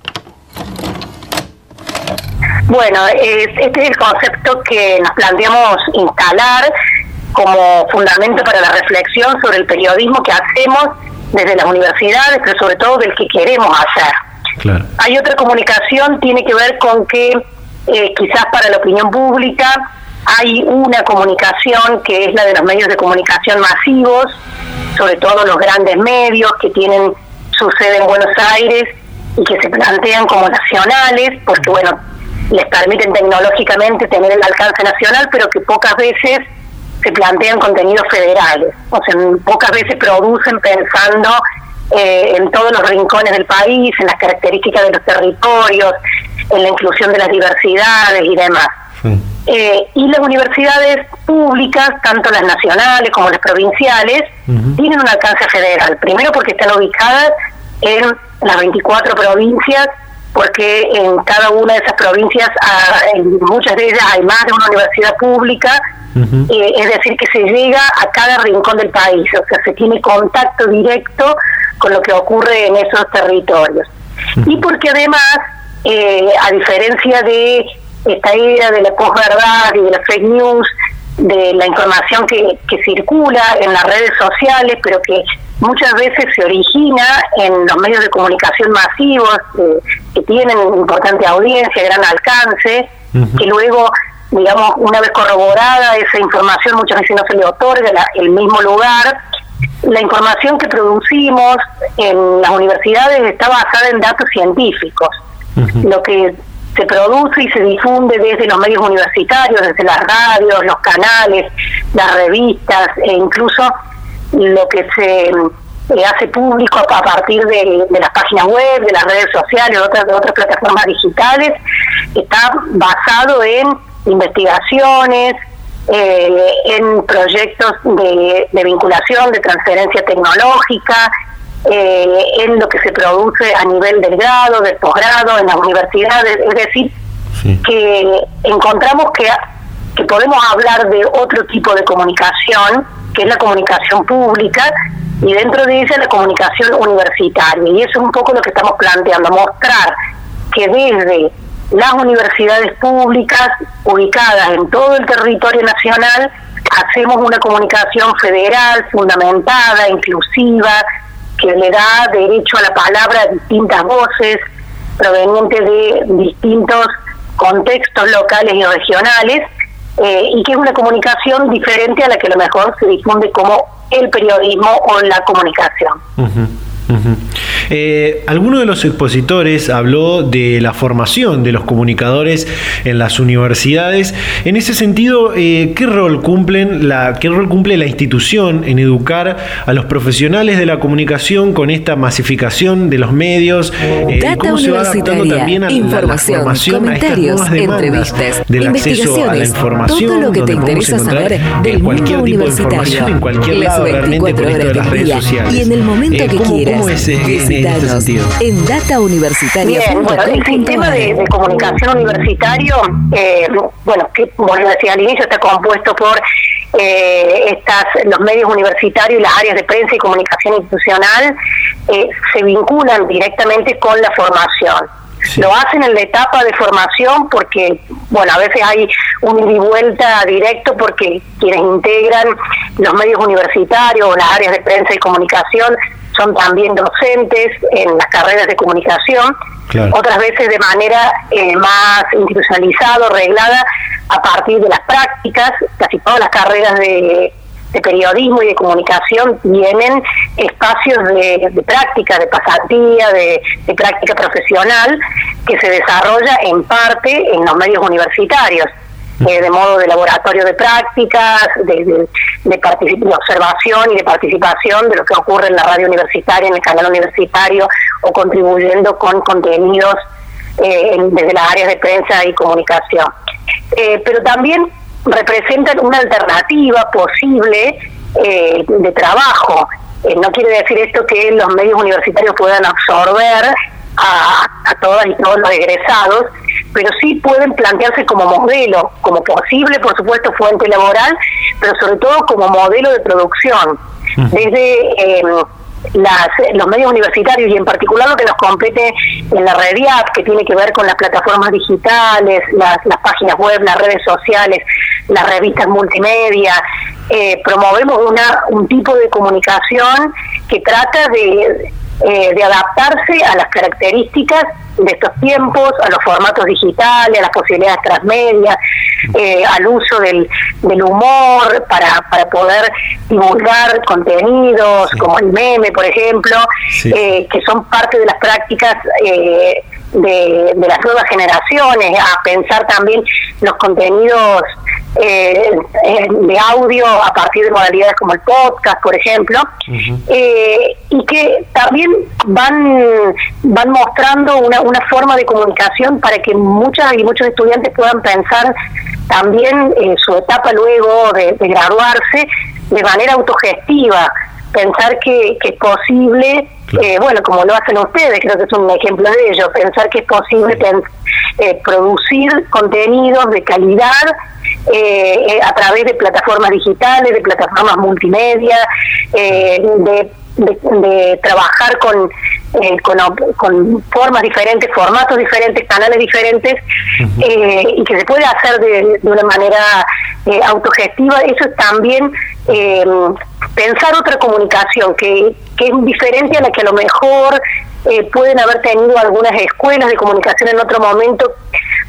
Bueno, este es el concepto que nos planteamos instalar como fundamento para la reflexión sobre el periodismo que hacemos desde las universidades, pero sobre todo del que queremos hacer. Hay otra comunicación, tiene que ver con que eh, quizás para la opinión pública hay una comunicación que es la de los medios de comunicación masivos, sobre todo los grandes medios que tienen su sede en Buenos Aires y que se plantean como nacionales, porque bueno, les permiten tecnológicamente tener el alcance nacional, pero que pocas veces se plantean contenidos federales, o sea, pocas veces producen pensando eh, en todos los rincones del país, en las características de los territorios, en la inclusión de las diversidades y demás. Eh, y las universidades públicas, tanto las nacionales como las provinciales, tienen un alcance federal. Primero porque están ubicadas en las 24 provincias, porque en cada una de esas provincias, ah, en muchas de ellas hay más de una universidad pública, eh, es decir, que se llega a cada rincón del país, o sea, se tiene contacto directo con lo que ocurre en esos territorios. Y porque además, eh, a diferencia de esta idea de la posverdad y de la fake news, de la información que, que circula en las redes sociales, pero que muchas veces se origina en los medios de comunicación masivos, eh, que tienen importante audiencia, gran alcance, que luego, digamos, una vez corroborada esa información, muchas veces no se le otorga el mismo lugar. La información que producimos en las universidades está basada en datos científicos. Lo que se produce y se difunde desde los medios universitarios, desde las radios, los canales, las revistas e incluso lo que se eh, hace público a, partir de, las páginas web, de las redes sociales, de otras, de otras plataformas digitales, está basado en investigaciones, eh, en proyectos de, vinculación, de transferencia tecnológica, eh, en lo que se produce a nivel del grado, del posgrado, en las universidades, es decir, que encontramos que, que podemos hablar de otro tipo de comunicación, que es la comunicación pública, y dentro de ella la comunicación universitaria. Y eso es un poco lo que estamos planteando, mostrar que desde las universidades públicas ubicadas en todo el territorio nacional hacemos una comunicación federal fundamentada, inclusiva, que le da derecho a la palabra a distintas voces provenientes de distintos contextos locales y regionales, eh, y que es una comunicación diferente a la que a lo mejor se difunde como el periodismo o la comunicación. Eh, alguno de los expositores habló de la formación de los comunicadores en las universidades. En ese sentido, eh, ¿qué rol cumplen la, qué rol cumple la institución en educar a los profesionales de la comunicación con esta masificación de los medios? Eh, ¿Cómo se va adaptando también a información, la comentarios, a entrevistas, del acceso a la información, todo lo que te interesa saber del cualquier tipo de información en cualquier lado realmente por esto de las redes sociales. Y en el momento que quieras. ¿Cómo es en ese sentido? En datauniversitaria.com. Bueno, el sistema de, comunicación universitario, eh, bueno, que decía al inicio, está compuesto por eh, estas los medios universitarios y las áreas de prensa y comunicación institucional eh, se vinculan directamente con la formación. Lo hacen en la etapa de formación porque, bueno, a veces hay un ida y vuelta directo porque quienes integran los medios universitarios o las áreas de prensa y comunicación son también docentes en las carreras de comunicación, otras veces de manera eh, más institucionalizada, reglada, a partir de las prácticas, casi todas las carreras de, periodismo y de comunicación tienen espacios de, práctica, de pasantía, de, de práctica profesional, que se desarrolla en parte en los medios universitarios. Eh, de modo de laboratorio de prácticas, de, de, observación y de participación de lo que ocurre en la radio universitaria, en el canal universitario, o contribuyendo con contenidos eh, desde las áreas de prensa y comunicación. Eh, pero también representan una alternativa posible de trabajo. no quiere decir esto que los medios universitarios puedan absorber a, a todas y todos los egresados, pero sí pueden plantearse como modelo, como posible, por supuesto, fuente laboral, pero sobre todo como modelo de producción. Desde em, las, los medios universitarios y en particular lo que nos compete en la red que tiene que ver con las plataformas digitales, las, las páginas web, las redes sociales, las revistas multimedia, eh, promovemos una, un tipo de comunicación que trata de, eh, de adaptarse a las características de estos tiempos, a los formatos digitales, a las posibilidades transmedias, eh, al uso del, del humor para, para poder divulgar contenidos como el meme, por ejemplo, eh, que son parte de las prácticas eh, de, de, las nuevas generaciones, a pensar también los contenidos eh, de audio a partir de modalidades como el podcast, por ejemplo, eh, y que también van, van mostrando una, una forma de comunicación para que muchas y muchos estudiantes puedan pensar también en su etapa luego de, de graduarse de manera autogestiva, pensar que, que es posible, eh, bueno, como lo hacen ustedes, creo que es un ejemplo de ello, pensar que es posible eh, producir contenidos de calidad eh, eh, a través de plataformas digitales, de plataformas multimedia, eh, de, de, trabajar con, eh, con, con, formas diferentes, formatos diferentes, canales diferentes, eh, y que se puede hacer de, de una manera eh, autogestiva. Eso es también pensar otra comunicación que, que es diferente a la que a lo mejor pueden haber tenido algunas escuelas de comunicación en otro momento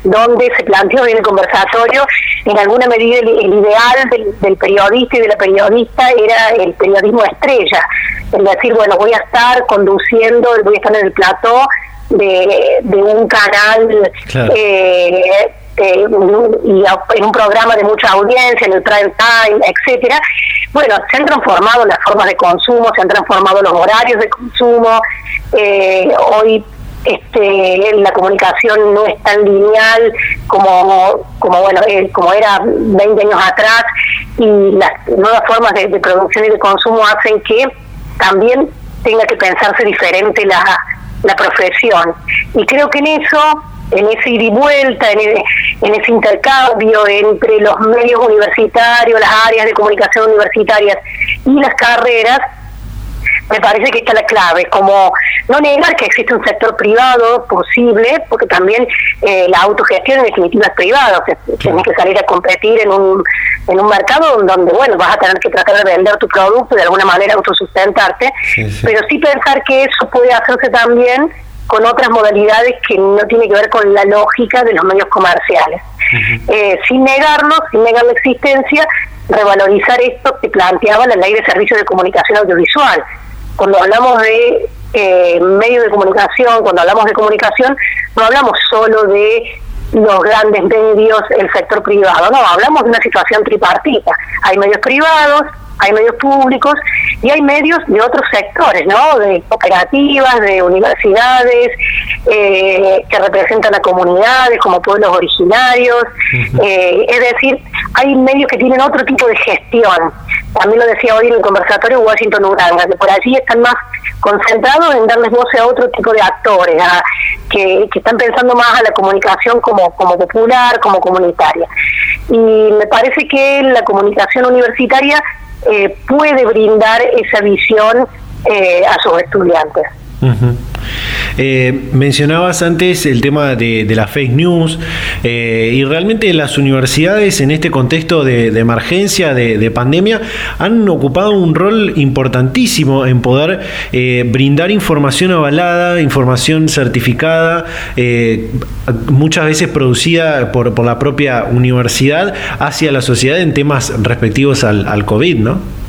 donde se planteó en el conversatorio, en alguna medida el, ideal del, periodista y de la periodista era el periodismo estrella, es decir, bueno, voy a estar conduciendo, voy a estar en el plató de, de un canal eh, y en un programa de mucha audiencia, en el prime time, etcétera. Bueno, se han transformado las formas de consumo, se han transformado los horarios de consumo. Eh, hoy este, la comunicación no es tan lineal como, como bueno eh, como era 20 años atrás y las nuevas formas de, producción y de consumo hacen que también tenga que pensarse diferente la, la profesión. Y creo que en eso en ese ida y vuelta, en, en ese intercambio entre los medios universitarios, las áreas de comunicación universitarias y las carreras, me parece que está la clave, como no negar que existe un sector privado posible, porque también eh, la autogestión en definitiva es privada, o sea, que salir a competir en un, en un mercado donde, bueno, vas a tener que tratar de vender tu producto y de alguna manera autosustentarte, pero sí pensar que eso puede hacerse también con otras modalidades que no tiene que ver con la lógica de los medios comerciales. eh, sin negarlo, sin negar la existencia, revalorizar esto que planteaba la ley de servicios de comunicación audiovisual, cuando hablamos de eh, medios de comunicación, cuando hablamos de comunicación, no hablamos solo de los grandes medios, el sector privado, no, hablamos de una situación tripartita. Hay medios privados, hay medios públicos y hay medios de otros sectores, ¿no? De cooperativas, de universidades, eh, que representan a comunidades como pueblos originarios. eh, es decir, hay medios que tienen otro tipo de gestión. También lo decía hoy en el conversatorio Washington Uranga, que por allí están más concentrados en darles voz a otro tipo de actores, a, que, están pensando más a la comunicación como, como popular, como comunitaria. Y me parece que la comunicación universitaria eh, puede brindar esa visión eh, a sus estudiantes. Eh, mencionabas antes el tema de, de la fake news eh, y realmente las universidades en este contexto de, emergencia, de, de, pandemia, han ocupado un rol importantísimo en poder eh, brindar información avalada, información certificada, muchas veces producida por, la propia universidad hacia la sociedad en temas respectivos al COVID, ¿no?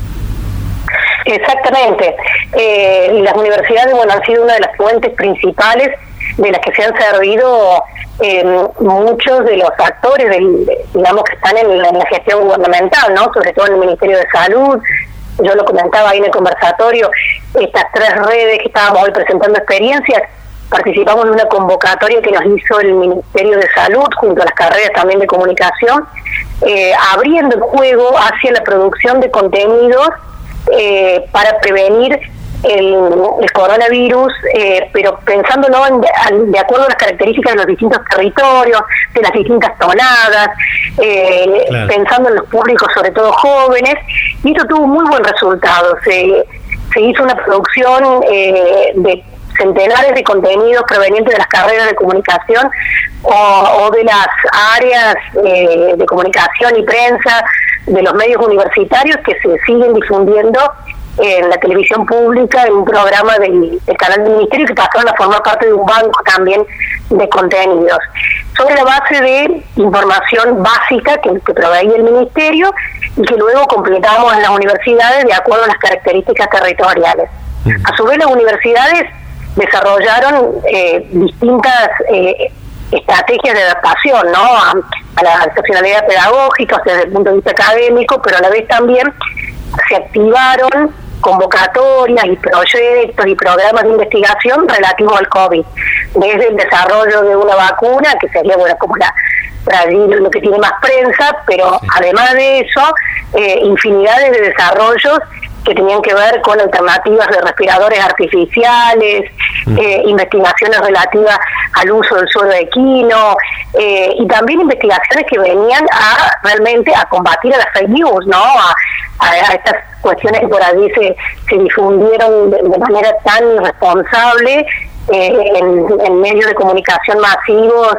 Exactamente. Eh, las universidades bueno, han sido una de las fuentes principales de las que se han servido eh, muchos de los actores, del, digamos, que están en la, gestión gubernamental, ¿no? sobre todo en el Ministerio de Salud. Yo lo comentaba ahí en el conversatorio, estas tres redes que estábamos hoy presentando experiencias, participamos en una convocatoria que nos hizo el Ministerio de Salud junto a las carreras también de comunicación, eh, abriendo el juego hacia la producción de contenidos eh, para prevenir el, el coronavirus, eh, pero pensándolo en, de acuerdo a las características de los distintos territorios, de las distintas tonadas, eh, claro. pensando en los públicos, sobre todo jóvenes, y esto tuvo muy buen resultado. Se, se hizo una producción eh, de centenares de contenidos provenientes de las carreras de comunicación o, de las áreas eh, de comunicación y prensa de los medios universitarios que se siguen difundiendo en la televisión pública, en un programa del, canal del ministerio que pasaron a formar parte de un banco también de contenidos, sobre la base de información básica que, que proveía el ministerio y que luego completamos en las universidades de acuerdo a las características territoriales. A su vez, las universidades desarrollaron eh, distintas eh, estrategias de adaptación ¿no? a, la excepcionalidad pedagógica desde el punto de vista académico, pero a la vez también se activaron convocatorias y proyectos y programas de investigación relativos al COVID, desde el desarrollo de una vacuna, que sería bueno como la lo que tiene más prensa, pero además de eso, eh, infinidades de desarrollos que tenían que ver con alternativas de respiradores artificiales, mm. eh, investigaciones relativas al uso del suelo equino eh, y también investigaciones que venían a realmente a combatir a las fake news, ¿no? A, estas cuestiones que por allí se, se difundieron de, manera tan irresponsable eh, en medios de comunicación masivos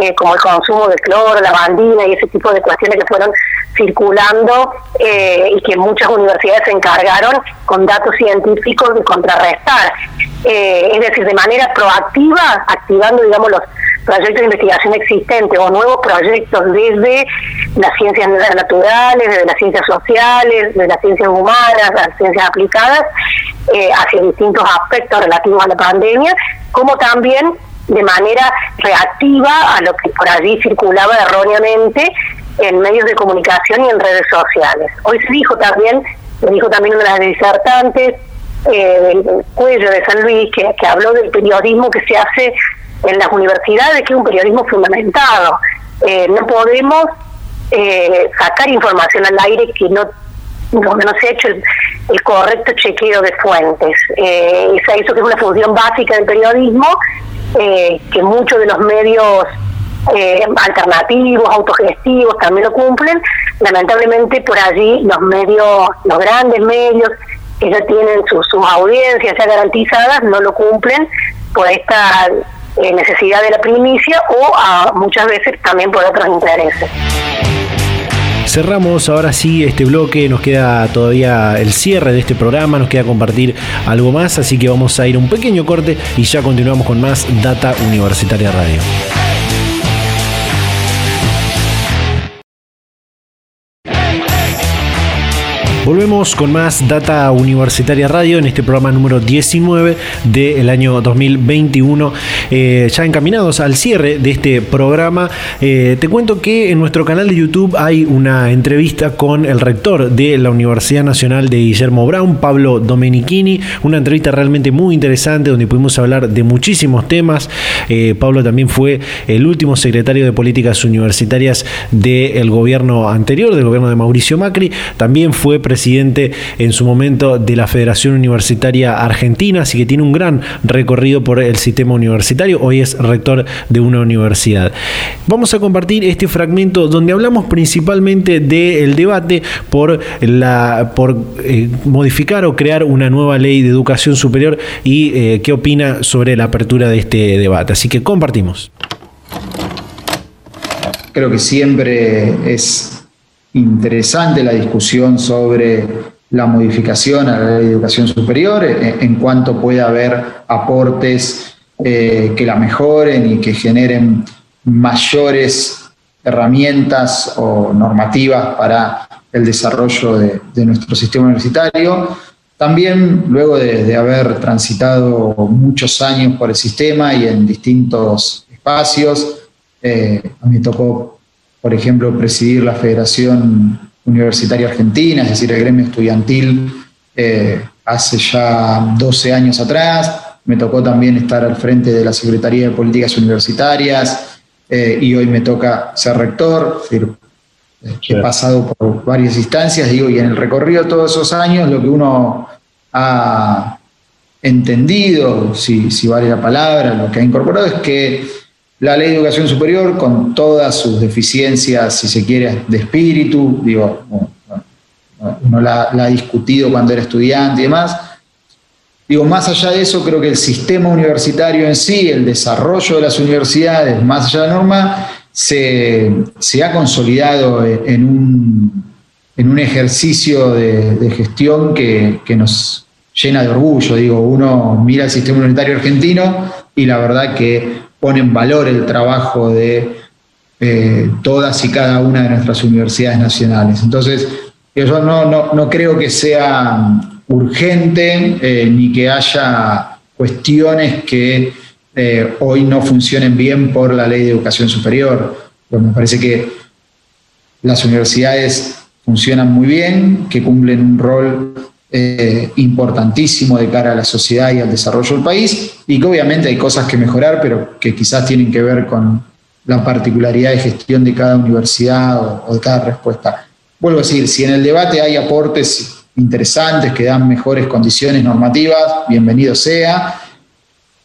eh, como el consumo de cloro, la bandina y ese tipo de cuestiones que fueron circulando eh, y que muchas universidades se encargaron con datos científicos de contrarrestar. Eh, es decir, de manera proactiva, activando, digamos, los proyectos de investigación existentes o nuevos proyectos desde las ciencias naturales, desde las ciencias sociales, desde las ciencias humanas, las ciencias aplicadas, hacia distintos aspectos relativos a la pandemia, como también de manera reactiva a lo que por allí circulaba erróneamente en medios de comunicación y en redes sociales. Hoy se dijo también, lo dijo también una de las disertantes eh, del cuello de San Luis, que, habló del periodismo que se hace en las universidades, que es un periodismo fundamentado. Eh, no podemos eh, sacar información al aire que no no, no se ha hecho el, correcto chequeo de fuentes. Eh, eso que es una función básica del periodismo eh, que muchos de los medios eh, alternativos, autogestivos también lo cumplen. Lamentablemente por allí los medios, los grandes medios que ya tienen sus, audiencias ya garantizadas, no lo cumplen por esta eh, necesidad de la primicia o muchas veces también por otros intereses. Cerramos ahora sí este bloque, nos queda todavía el cierre de este programa, nos queda compartir algo más, así que vamos a ir un pequeño corte y ya continuamos con más Data Universitaria Radio. Volvemos con más Data Universitaria Radio en este programa número 19 del año 2021. Eh, ya encaminados al cierre de este programa, eh, te cuento que en nuestro canal de YouTube hay una entrevista con el rector de la Universidad Nacional de Guillermo Brown, Pablo Domenichini. Una entrevista realmente muy interesante donde pudimos hablar de muchísimos temas. Eh, Pablo también fue el último secretario de Políticas Universitarias del gobierno anterior, del gobierno de Mauricio Macri. También fue presidente presidente en su momento de la Federación Universitaria Argentina, así que tiene un gran recorrido por el sistema universitario. Hoy es rector de una universidad. Vamos a compartir este fragmento donde hablamos principalmente del debate por, la, por eh, modificar o crear una nueva ley de educación superior y eh, qué opina sobre la apertura de este debate. Así que compartimos. Creo que siempre es interesante la discusión sobre la modificación a la educación superior, en, cuanto pueda haber aportes eh, que la mejoren y que generen mayores herramientas o normativas para el desarrollo de, nuestro sistema universitario. También, luego de, haber transitado muchos años por el sistema y en distintos espacios, eh, a mí tocó por ejemplo, presidir la Federación Universitaria Argentina, es decir, el gremio estudiantil, eh, hace ya 12 años atrás. Me tocó también estar al frente de la Secretaría de Políticas Universitarias eh, y hoy me toca ser rector. Eh, he pasado por varias instancias, digo, y en el recorrido de todos esos años lo que uno ha entendido, si, si vale la palabra, lo que ha incorporado es que la ley de educación superior, con todas sus deficiencias, si se quiere, de espíritu, digo, uno la, ha discutido cuando era estudiante y demás, Digo, más allá de eso, creo que el sistema universitario en sí, el desarrollo de las universidades, más allá de la norma, se, ha consolidado en un, en un ejercicio de, gestión que, nos llena de orgullo. Digo, uno mira el sistema universitario argentino y la verdad que pone en valor el trabajo de eh, todas y cada una de nuestras universidades nacionales. Entonces, yo no, no creo que sea urgente eh, ni que haya cuestiones que eh, hoy no funcionen bien por la ley de educación superior. Me parece que las universidades funcionan muy bien, que cumplen un rol eh, importantísimo de cara a la sociedad y al desarrollo del país, y que obviamente hay cosas que mejorar, pero que quizás tienen que ver con la particularidad de gestión de cada universidad o, de cada respuesta. Vuelvo a decir, si en el debate hay aportes interesantes, que dan mejores condiciones normativas, bienvenido sea,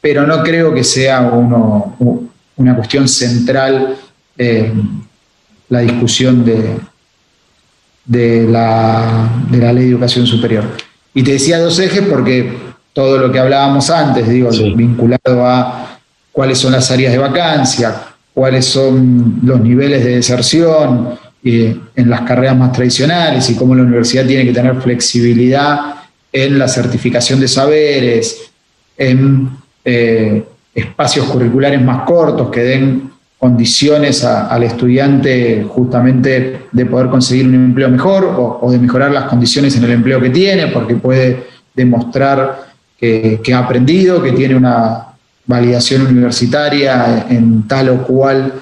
pero no creo que sea una cuestión central eh, la discusión de, de, la, de la ley de educación superior. Y te decía dos ejes porque todo lo que hablábamos antes, digo, vinculado a cuáles son las áreas de vacancia, cuáles son los niveles de deserción, eh, en las carreras más tradicionales y cómo la universidad tiene que tener flexibilidad en la certificación de saberes, en eh, espacios curriculares más cortos que den condiciones al estudiante justamente de poder conseguir un empleo mejor o, de mejorar las condiciones en el empleo que tiene, porque puede demostrar que, que ha aprendido, que tiene una validación universitaria en tal o cual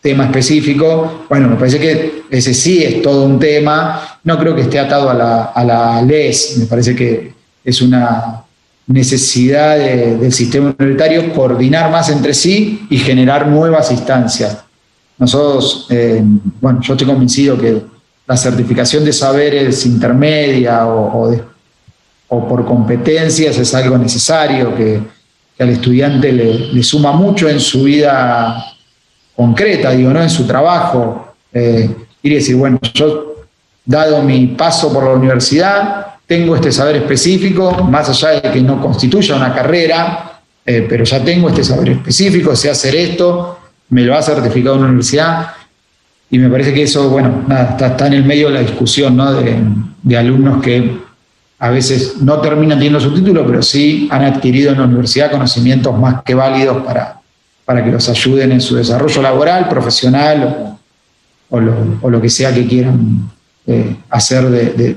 tema específico. Bueno, me parece que ese sí es todo un tema. No creo que esté atado a la, a la LES. Me parece que es una necesidad del sistema universitario coordinar más entre sí y generar nuevas instancias. Nosotros, eh, bueno, yo estoy convencido que la certificación de saberes intermedia o, o, por competencias es algo necesario que, al estudiante le, le, suma mucho en su vida concreta, digo, ¿no? En su trabajo. Eh, y decir, bueno, yo, dado mi paso por la universidad, tengo este saber específico, más allá de que no constituya una carrera, eh, pero ya tengo este saber específico, sé hacer esto, me lo ha certificado una universidad. Y me parece que eso, bueno, nada, está, en el medio de la discusión, ¿no? De, de alumnos que a veces no terminan teniendo su título, pero sí han adquirido en la universidad conocimientos más que válidos para, para que los ayuden en su desarrollo laboral, profesional o, lo, que sea que quieran eh, hacer de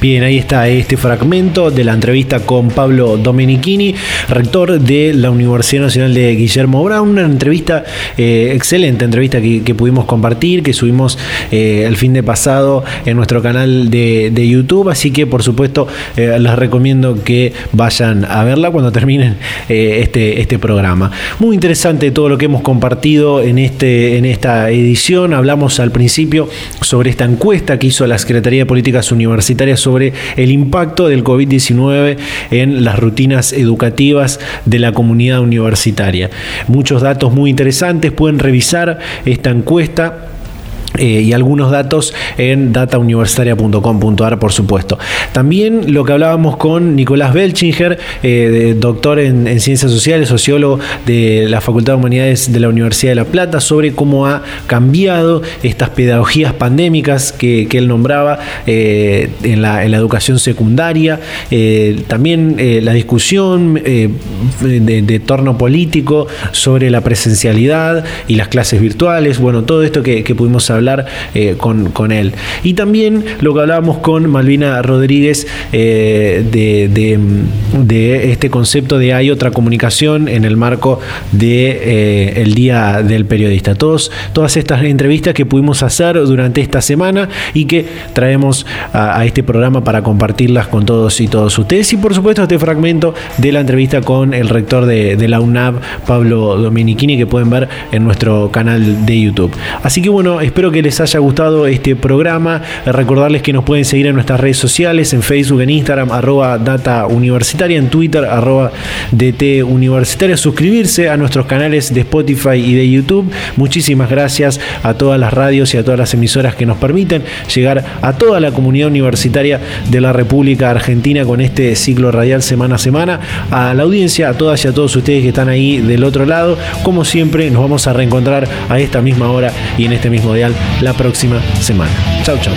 Bien, ahí está este fragmento de la entrevista con Pablo Domenichini, rector de la Universidad Nacional de Guillermo Brown. Una entrevista, eh, excelente entrevista que, pudimos compartir, que subimos eh, el fin de pasado en nuestro canal de, YouTube. Así que, por supuesto, eh, les recomiendo que vayan a verla cuando terminen este, este programa. Muy interesante todo lo que hemos compartido en, este, en esta edición. Hablamos al principio sobre esta encuesta que hizo la Secretaría de Políticas Universitarias sobre el impacto del COVID-19 en las rutinas educativas de la comunidad universitaria. Muchos datos muy interesantes, pueden revisar esta encuesta eh, y algunos datos en datauniversitaria.com.ar, por supuesto. También lo que hablábamos con Nicolás Belchinger, eh, doctor en, Ciencias Sociales, sociólogo de la Facultad de Humanidades de la Universidad de La Plata, sobre cómo ha cambiado estas pedagogías pandémicas que, él nombraba eh, en, la, educación secundaria. también la discusión de, torno político sobre la presencialidad y las clases virtuales. Bueno, todo esto que pudimos hablar eh, con, él. Y también lo que hablábamos con Malvina Rodríguez eh, de, este concepto de hay otra comunicación en el marco de eh, el Día del Periodista. Todos, todas estas entrevistas que pudimos hacer durante esta semana y que traemos a, este programa para compartirlas con todos y todos ustedes. Y por supuesto este fragmento de la entrevista con el rector de, de la UNAV, Pablo Dominichini, que pueden ver en nuestro canal de YouTube. Así que bueno, espero Espero que les haya gustado este programa. Recordarles que nos pueden seguir en nuestras redes sociales, en Facebook, en Instagram, arroba Data Universitaria, en Twitter, arroba DT Universitaria. Suscribirse a nuestros canales de Spotify y de YouTube. Muchísimas gracias a todas las radios y a todas las emisoras que nos permiten llegar a toda la comunidad universitaria de la República Argentina con este ciclo radial semana a semana. A la audiencia, a todas y a todos ustedes que están ahí del otro lado. Como siempre, nos vamos a reencontrar a esta misma hora y en este mismo dial la próxima semana. Chau, chau.